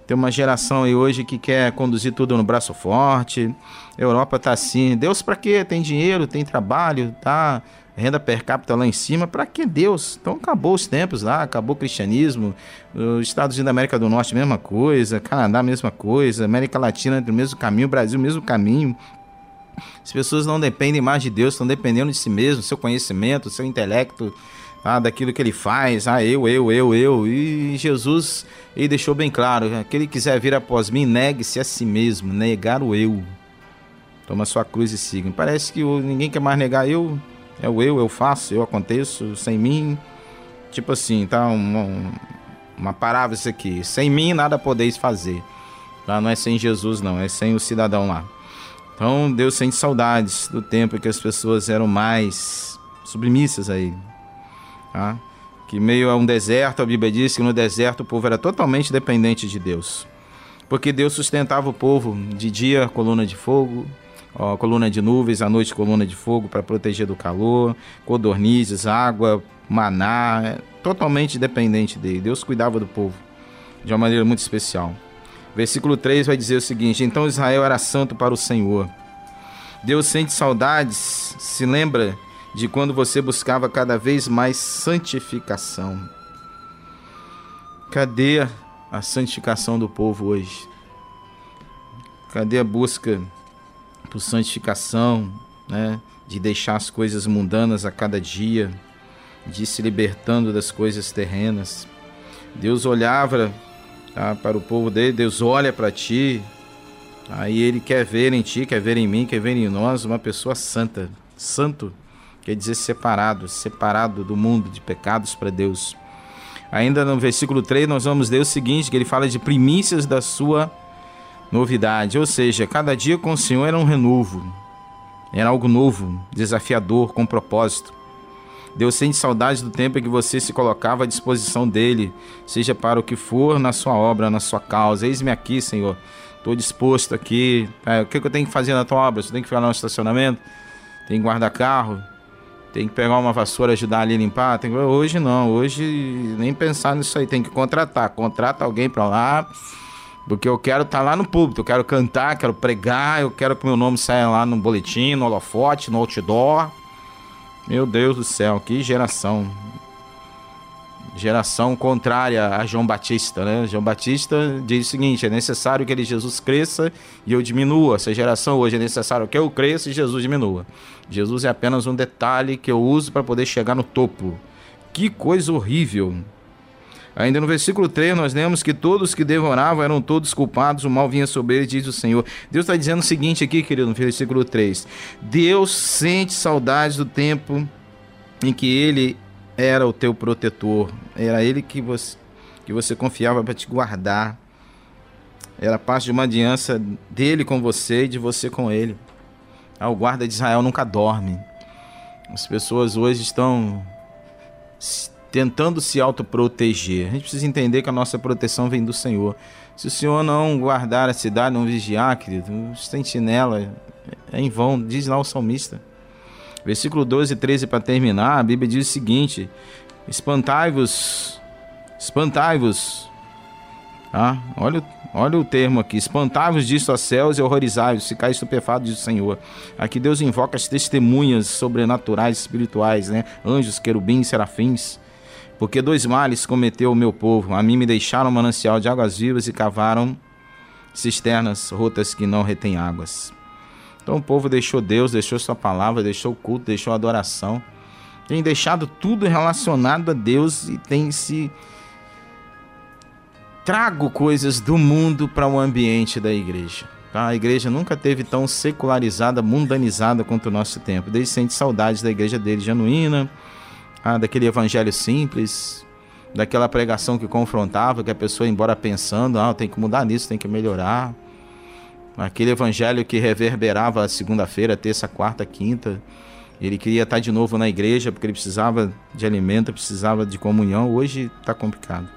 Tem uma geração aí hoje que quer conduzir tudo no braço forte. Europa tá assim. Deus para quê? Tem dinheiro, tem trabalho, tá? Renda per capita lá em cima, para que Deus? Então acabou os tempos lá, acabou o cristianismo. Os Estados Unidos da América do Norte, mesma coisa. Canadá, mesma coisa. América Latina, o mesmo caminho. Brasil, mesmo caminho. As pessoas não dependem mais de Deus, estão dependendo de si mesmo, seu conhecimento, seu intelecto, ah, daquilo que ele faz. Ah, eu, eu, eu, eu. E Jesus, ele deixou bem claro: aquele que quiser vir após mim, negue-se a si mesmo, negar o eu. Toma sua cruz e siga. Parece que ninguém quer mais negar eu. É o eu, eu faço, eu aconteço, sem mim. Tipo assim, tá? Uma, uma parábola isso aqui. Sem mim nada podeis fazer. Tá? Não é sem Jesus, não, é sem o cidadão lá. Então Deus sente saudades do tempo em que as pessoas eram mais submissas a Ele. Tá? Que meio a um deserto, a Bíblia diz que no deserto o povo era totalmente dependente de Deus. Porque Deus sustentava o povo de dia, coluna de fogo, ó, coluna de nuvens, à noite coluna de fogo para proteger do calor, codornizes, água, maná, é totalmente dependente dele. Deus cuidava do povo de uma maneira muito especial. Versículo 3 vai dizer o seguinte: Então Israel era santo para o Senhor. Deus sente saudades, se lembra de quando você buscava cada vez mais santificação. Cadê a santificação do povo hoje? Cadê a busca por santificação, né? De deixar as coisas mundanas a cada dia, de se libertando das coisas terrenas. Deus olhava tá, para o povo dele, Deus olha para ti, aí ele quer ver em ti, quer ver em mim, quer ver em nós uma pessoa santa. Santo quer dizer separado, separado do mundo de pecados para Deus. Ainda no versículo 3 nós vamos ler o seguinte, que ele fala de primícias da sua novidade, ou seja, cada dia com o Senhor era um renovo, era algo novo, desafiador, com propósito. Deus sente saudade do tempo em que você se colocava à disposição dele, seja para o que for na sua obra, na sua causa. Eis-me aqui, Senhor. Estou disposto aqui. É, o que, eu tenho que fazer na tua obra? Você tem que ficar no estacionamento? Tem que guardar carro? Tem que pegar uma vassoura ajudar ali a limpar? Tem... Hoje não, hoje nem pensar nisso aí. Tem que contratar. Contrata alguém para lá porque eu quero estar tá lá no púlpito, eu quero cantar, quero pregar, eu quero que meu nome saia lá no boletim, no holofote, no outdoor. Meu Deus do céu, que geração. Geração contrária a João Batista, né? João Batista diz o seguinte: é necessário que ele Jesus cresça e eu diminua. Essa geração hoje é necessário que eu cresça e Jesus diminua. Jesus é apenas um detalhe que eu uso para poder chegar no topo. Que coisa horrível. Ainda no versículo 3, nós lemos que todos que devoravam eram todos culpados, o mal vinha sobre eles, diz o Senhor. Deus está dizendo o seguinte aqui, querido, no versículo 3: Deus sente saudades do tempo em que Ele era o teu protetor, era Ele que você, que você confiava para te guardar, era parte de uma aliança dele com você e de você com Ele. Ah, o guarda de Israel nunca dorme. As pessoas hoje estão tentando se autoproteger. A gente precisa entender que a nossa proteção vem do Senhor. Se o Senhor não guardar a cidade, não vigiar, querido, sentinela é em vão, diz lá o salmista. Versículo 12 e 13 para terminar, a Bíblia diz o seguinte: Espantai-vos, espantai-vos. Ah, olha, olha o termo aqui: espantai-vos disso a céus e horrorizai-vos, ficai estupefados, diz o Senhor. Aqui Deus invoca as testemunhas sobrenaturais, espirituais, né? Anjos, querubins, serafins porque dois males cometeu o meu povo. A mim me deixaram manancial de águas vivas e cavaram cisternas rotas que não retêm águas. Então o povo deixou Deus, deixou sua palavra, deixou o culto, deixou a adoração. Tem deixado tudo relacionado a Deus e tem se trago coisas do mundo para o ambiente da igreja. Tá? A igreja nunca teve tão secularizada, mundanizada quanto o nosso tempo. Desde sente saudades da igreja dele genuína, ah, daquele evangelho simples, daquela pregação que confrontava, que a pessoa embora pensando, ah, tem que mudar nisso, tem que melhorar. Aquele evangelho que reverberava segunda-feira, terça, quarta, quinta. Ele queria estar de novo na igreja porque ele precisava de alimento, precisava de comunhão. Hoje está complicado.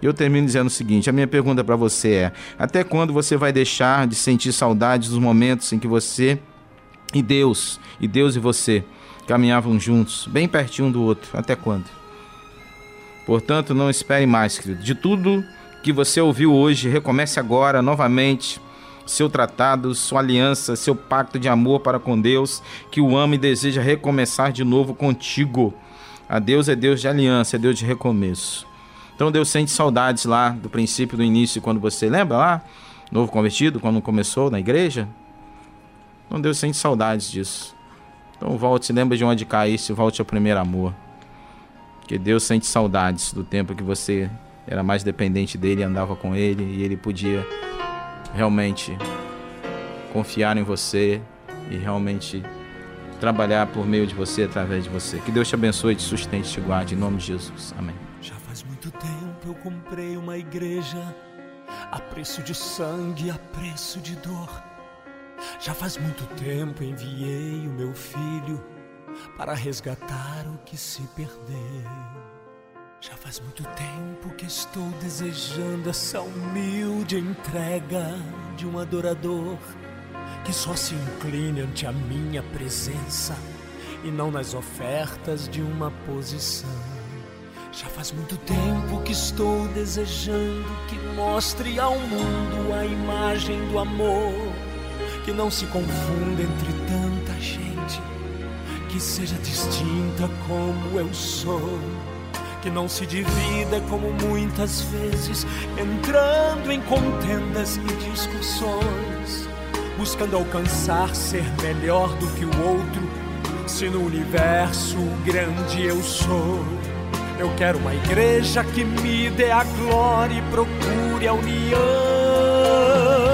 Eu termino dizendo o seguinte: a minha pergunta para você é: até quando você vai deixar de sentir saudades dos momentos em que você e Deus, e Deus e você caminhavam juntos, bem pertinho um do outro. Até quando? Portanto, não espere mais, querido. De tudo que você ouviu hoje, recomece agora, novamente, seu tratado, sua aliança, seu pacto de amor para com Deus, que o ama e deseja recomeçar de novo contigo. A Deus é Deus de aliança, é Deus de recomeço. Então Deus sente saudades lá do princípio, do início, quando você lembra lá, novo convertido, quando começou na igreja. Então Deus sente saudades disso. Então volte, se lembra de onde caísse, volte ao primeiro amor. Que Deus sente saudades do tempo que você era mais dependente dele, andava com ele e ele podia realmente confiar em você e realmente trabalhar por meio de você, através de você. Que Deus te abençoe, te sustente, te guarde, em nome de Jesus. Amém. Já faz muito tempo eu comprei uma igreja a preço de sangue, a preço de dor. Já faz muito tempo enviei o meu filho para resgatar o que se perdeu. Já faz muito tempo que estou desejando essa humilde entrega de um adorador que só se incline ante a minha presença e não nas ofertas de uma posição. Já faz muito tempo que estou desejando que mostre ao mundo a imagem do amor que não se confunda entre tanto que seja distinta como eu sou que não se divida como muitas vezes, entrando em contendas e discussões, buscando alcançar ser melhor do que o outro, se no universo grande eu sou. Eu quero uma igreja que me dê a glória e procure a união.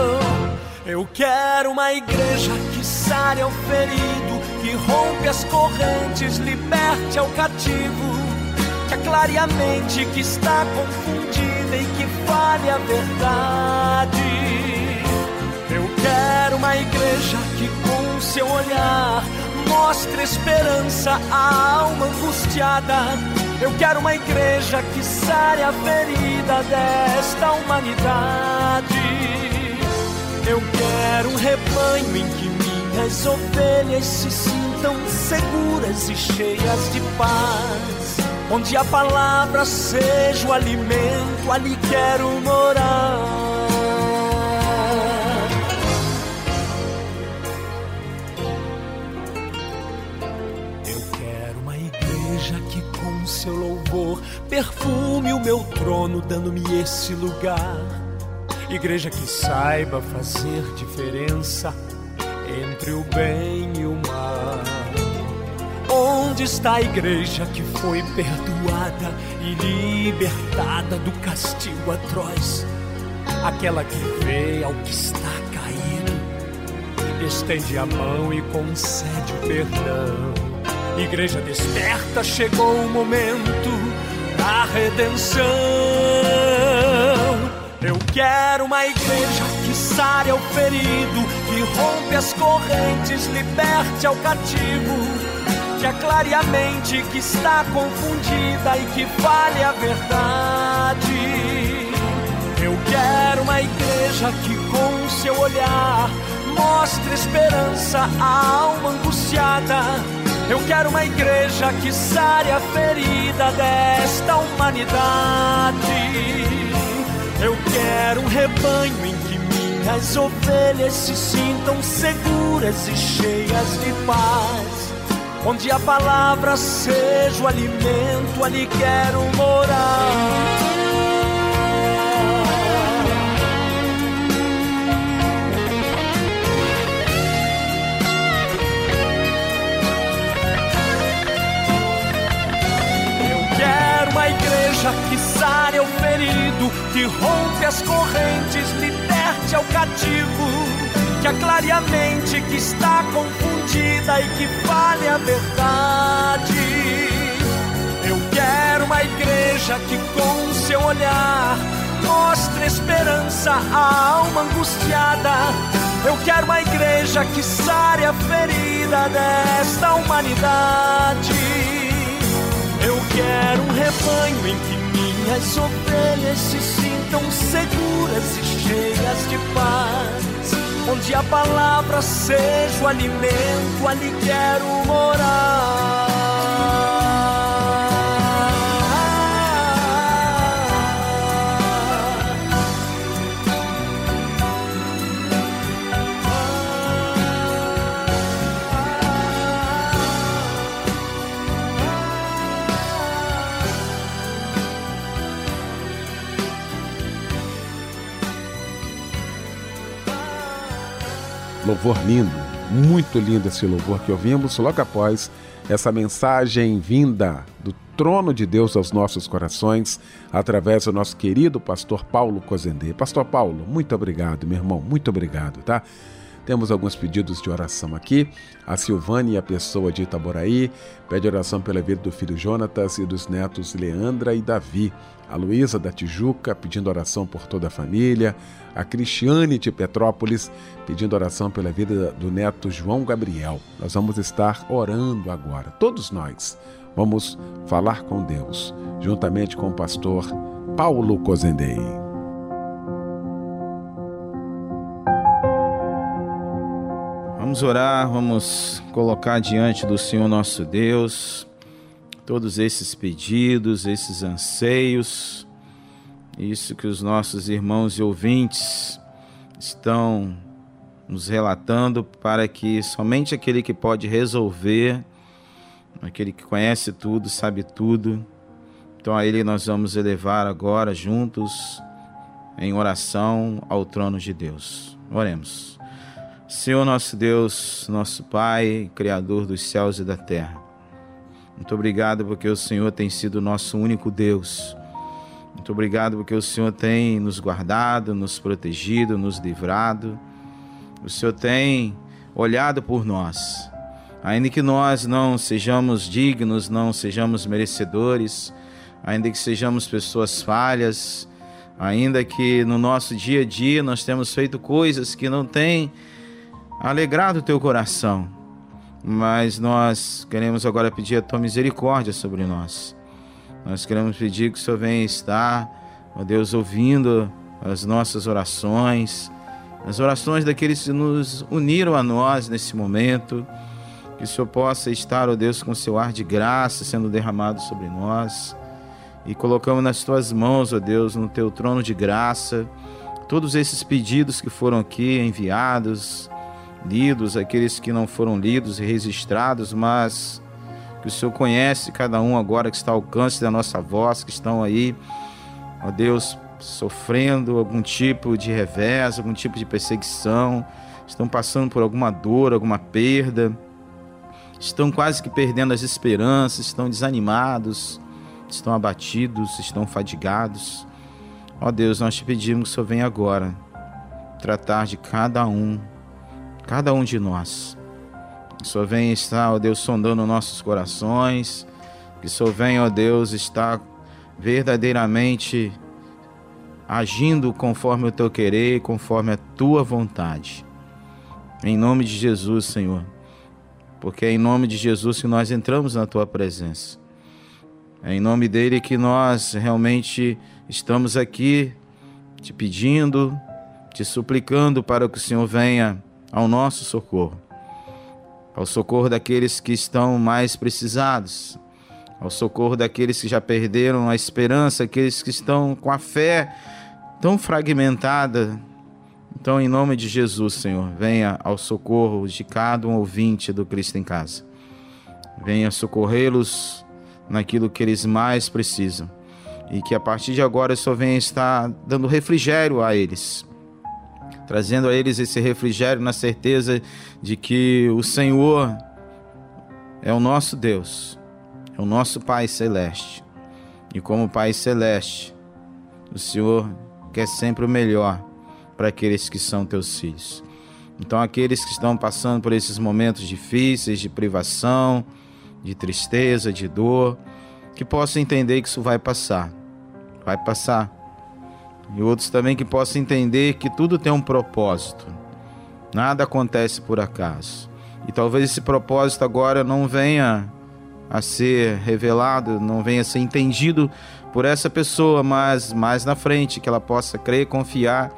Eu quero uma igreja que sare ao ferido, que rompe as correntes, liberte ao cativo que aclare a mente que está confundida e que fale a verdade. Eu quero uma igreja que com seu olhar mostre esperança à alma angustiada. Eu quero uma igreja que sare a ferida desta humanidade. Eu quero um rebanho em que minhas ovelhas se sintam seguras e cheias de paz onde a palavra seja o alimento, ali quero morar. Eu quero uma igreja que com seu louvor perfume o meu trono, dando-me esse lugar. Igreja que saiba fazer diferença entre o bem e o mal. Onde está a igreja que foi perdoada e libertada do castigo atroz? Aquela que vê ao que está caído, estende a mão e concede o perdão. Igreja desperta, chegou o momento da redenção. Eu quero uma igreja que sare ao ferido, que rompe as correntes, liberte ao cativo que aclare a mente que está confundida e que fale a verdade. Eu quero uma igreja que com seu olhar mostre esperança à alma angustiada. Eu quero uma igreja que sare a ferida desta humanidade. Eu quero um rebanho em que minhas ovelhas se sintam seguras e cheias de paz onde a palavra seja o alimento, ali quero morar. As correntes, liberte ao cativo que aclare a mente que está confundida e que fale a verdade. Eu quero uma igreja que com seu olhar mostre esperança à alma angustiada. Eu quero uma igreja que sare a ferida desta humanidade. Eu quero um rebanho em que minhas ovelhas se sintam seguras e cheias de paz onde a palavra seja o alimento, ali quero morar. Louvor lindo, muito lindo esse louvor que ouvimos logo após essa mensagem vinda do trono de Deus aos nossos corações, através do nosso querido pastor Paulo Cozendê. Pastor Paulo, muito obrigado, meu irmão, muito obrigado, tá? Temos alguns pedidos de oração aqui. A Silvane, a pessoa de Itaboraí, pede oração pela vida do filho Jonatas e dos netos Leandra e Davi. A Luísa da Tijuca, pedindo oração por toda a família. A Cristiane de Petrópolis, pedindo oração pela vida do neto João Gabriel. Nós vamos estar orando agora, todos nós. Vamos falar com Deus, juntamente com o pastor Paulo Cozendei. Vamos orar, vamos colocar diante do Senhor nosso Deus todos esses pedidos, esses anseios, isso que os nossos irmãos e ouvintes estão nos relatando para que somente aquele que pode resolver aquele que conhece tudo, sabe tudo. Então a Ele nós vamos elevar agora juntos em oração ao trono de Deus. Oremos. Senhor nosso Deus, nosso Pai, Criador dos céus e da terra. Muito obrigado porque o Senhor tem sido nosso único Deus. Muito obrigado porque o Senhor tem nos guardado, nos protegido, nos livrado. O Senhor tem olhado por nós. Ainda que nós não sejamos dignos, não sejamos merecedores, ainda que sejamos pessoas falhas, ainda que no nosso dia a dia nós temos feito coisas que não têm alegrado o teu coração, mas nós queremos agora pedir a tua misericórdia sobre nós. Nós queremos pedir que o Senhor venha estar, ó Deus, ouvindo as nossas orações, as orações daqueles que nos uniram a nós nesse momento. Que o Senhor possa estar, ó Deus, com seu ar de graça sendo derramado sobre nós. E colocamos nas tuas mãos, ó Deus, no teu trono de graça, todos esses pedidos que foram aqui enviados, lidos, aqueles que não foram lidos e registrados, mas que o Senhor conhece cada um agora que está ao alcance da nossa voz, que estão aí, ó Deus, sofrendo algum tipo de revés, algum tipo de perseguição, estão passando por alguma dor, alguma perda, estão quase que perdendo as esperanças, estão desanimados, estão abatidos, estão fadigados. Ó Deus, nós te pedimos que o Senhor venha agora tratar de cada um cada um de nós. Que Senhor venha estar, ó Deus, sondando nossos corações. Que Senhor venha, ó Deus, estar verdadeiramente agindo conforme o teu querer, conforme a tua vontade. Em nome de Jesus, Senhor. Porque é em nome de Jesus que nós entramos na tua presença. É em nome dele que nós realmente estamos aqui te pedindo, te suplicando para que o Senhor venha ao nosso socorro, ao socorro daqueles que estão mais precisados, ao socorro daqueles que já perderam a esperança, aqueles que estão com a fé tão fragmentada. Então, em nome de Jesus, Senhor, venha ao socorro de cada um ouvinte do Cristo em Casa. Venha socorrê-los naquilo que eles mais precisam. E que a partir de agora só venha estar dando refrigério a eles trazendo a eles esse refrigério na certeza de que o Senhor é o nosso Deus, é o nosso Pai Celeste. E como Pai Celeste, o Senhor quer sempre o melhor para aqueles que são teus filhos. Então, aqueles que estão passando por esses momentos difíceis de privação, de tristeza, de dor, que possam entender que isso vai passar. Vai passar e outros também que possam entender que tudo tem um propósito. Nada acontece por acaso. E talvez esse propósito agora não venha a ser revelado, não venha a ser entendido por essa pessoa, mas mais na frente que ela possa crer, confiar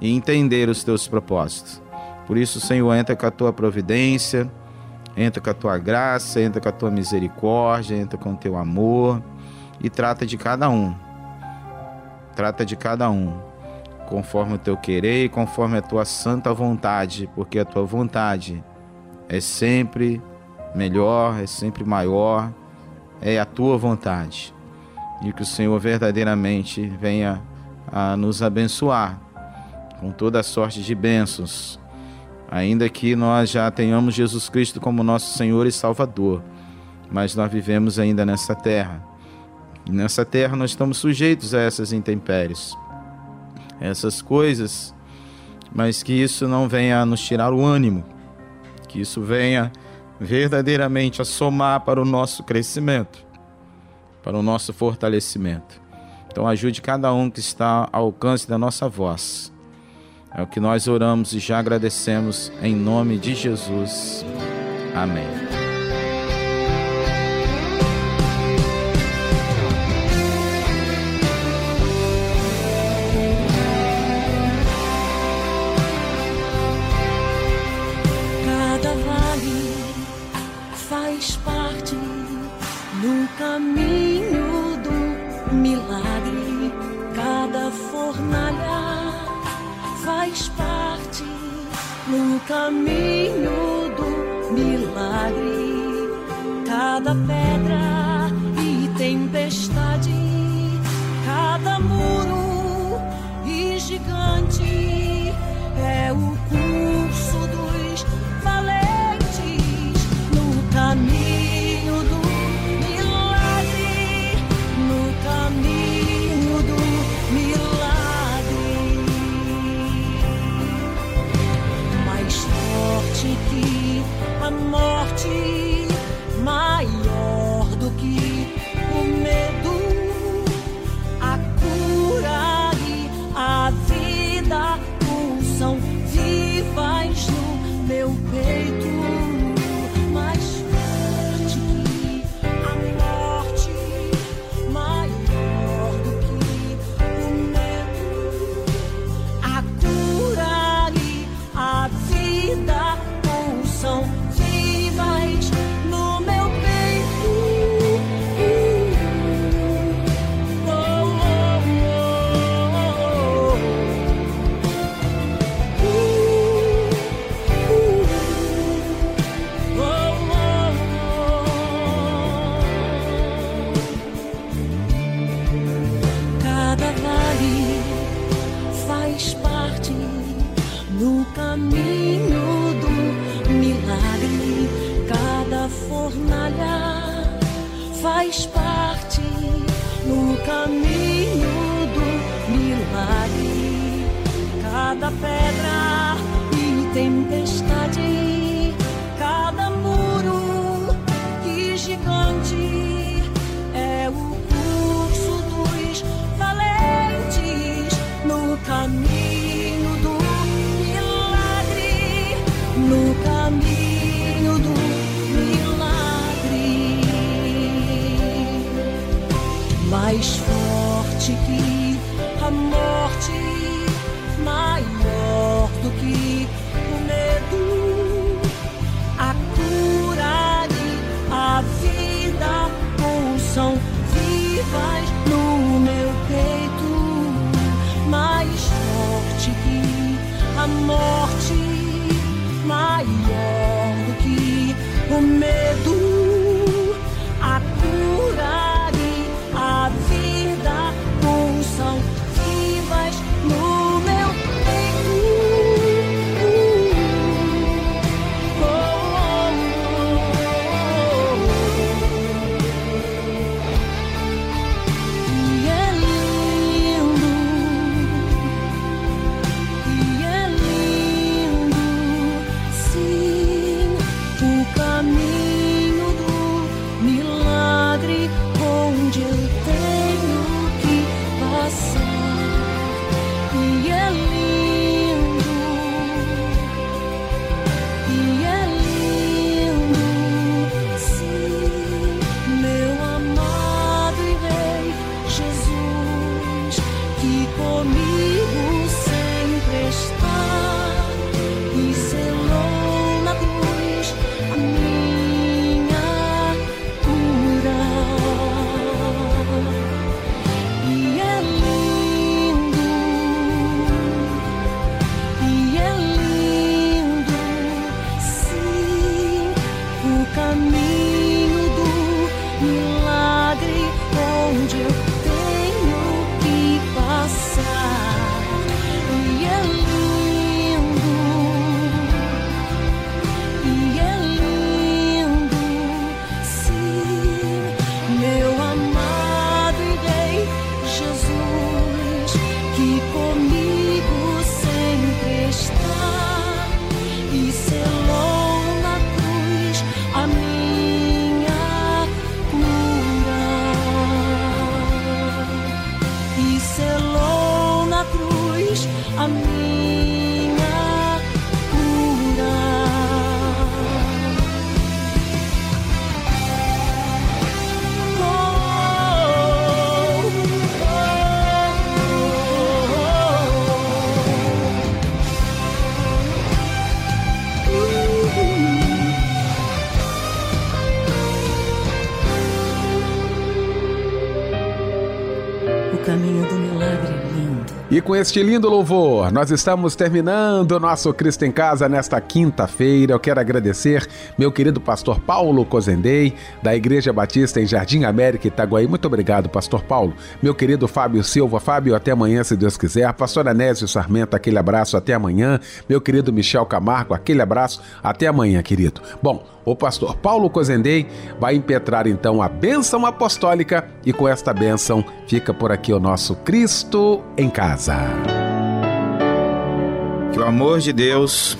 e entender os teus propósitos. Por isso, Senhor, entra com a tua providência, entra com a tua graça, entra com a tua misericórdia, entra com o teu amor e trata de cada um Trata de cada um, conforme o teu querer e conforme a tua santa vontade, porque a tua vontade é sempre melhor, é sempre maior, é a tua vontade. E que o Senhor verdadeiramente venha a nos abençoar com toda sorte de bênçãos, ainda que nós já tenhamos Jesus Cristo como nosso Senhor e Salvador, mas nós vivemos ainda nessa terra e nessa terra nós estamos sujeitos a essas intempéries, essas coisas, mas que isso não venha a nos tirar o ânimo, que isso venha verdadeiramente a somar para o nosso crescimento, para o nosso fortalecimento. Então ajude cada um que está ao alcance da nossa voz. É o que nós oramos e já agradecemos em nome de Jesus. Amém. caminho do milagre. Cada pedra e tempestade, cada muro. mais forte que a morte, maior do que o medo, a cura e a vida pulsam vivas no meu peito, mais forte que a morte. Com este lindo louvor, nós estamos terminando o nosso Cristo em Casa nesta quinta-feira. Eu quero agradecer meu querido pastor Paulo Cozendei, da Igreja Batista em Jardim América, Itaguaí. Muito obrigado, pastor Paulo. Meu querido Fábio Silva. Fábio, até amanhã, se Deus quiser. Pastor Anésio Sarmento, aquele abraço, até amanhã. Meu querido Michel Camargo, aquele abraço, até amanhã, querido. Bom, o pastor Paulo Cozendei vai impetrar então a bênção apostólica e com esta bênção fica por aqui o nosso Cristo em Que o amor de Deus,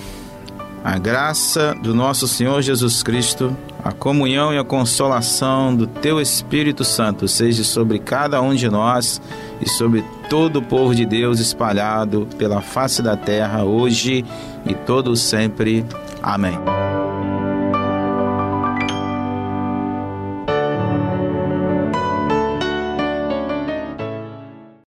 a graça do nosso Senhor Jesus Cristo, a comunhão e a consolação do Teu Espírito Santo seja sobre cada um de nós e sobre todo o povo de Deus espalhado pela face da terra, hoje e todo sempre. Amém.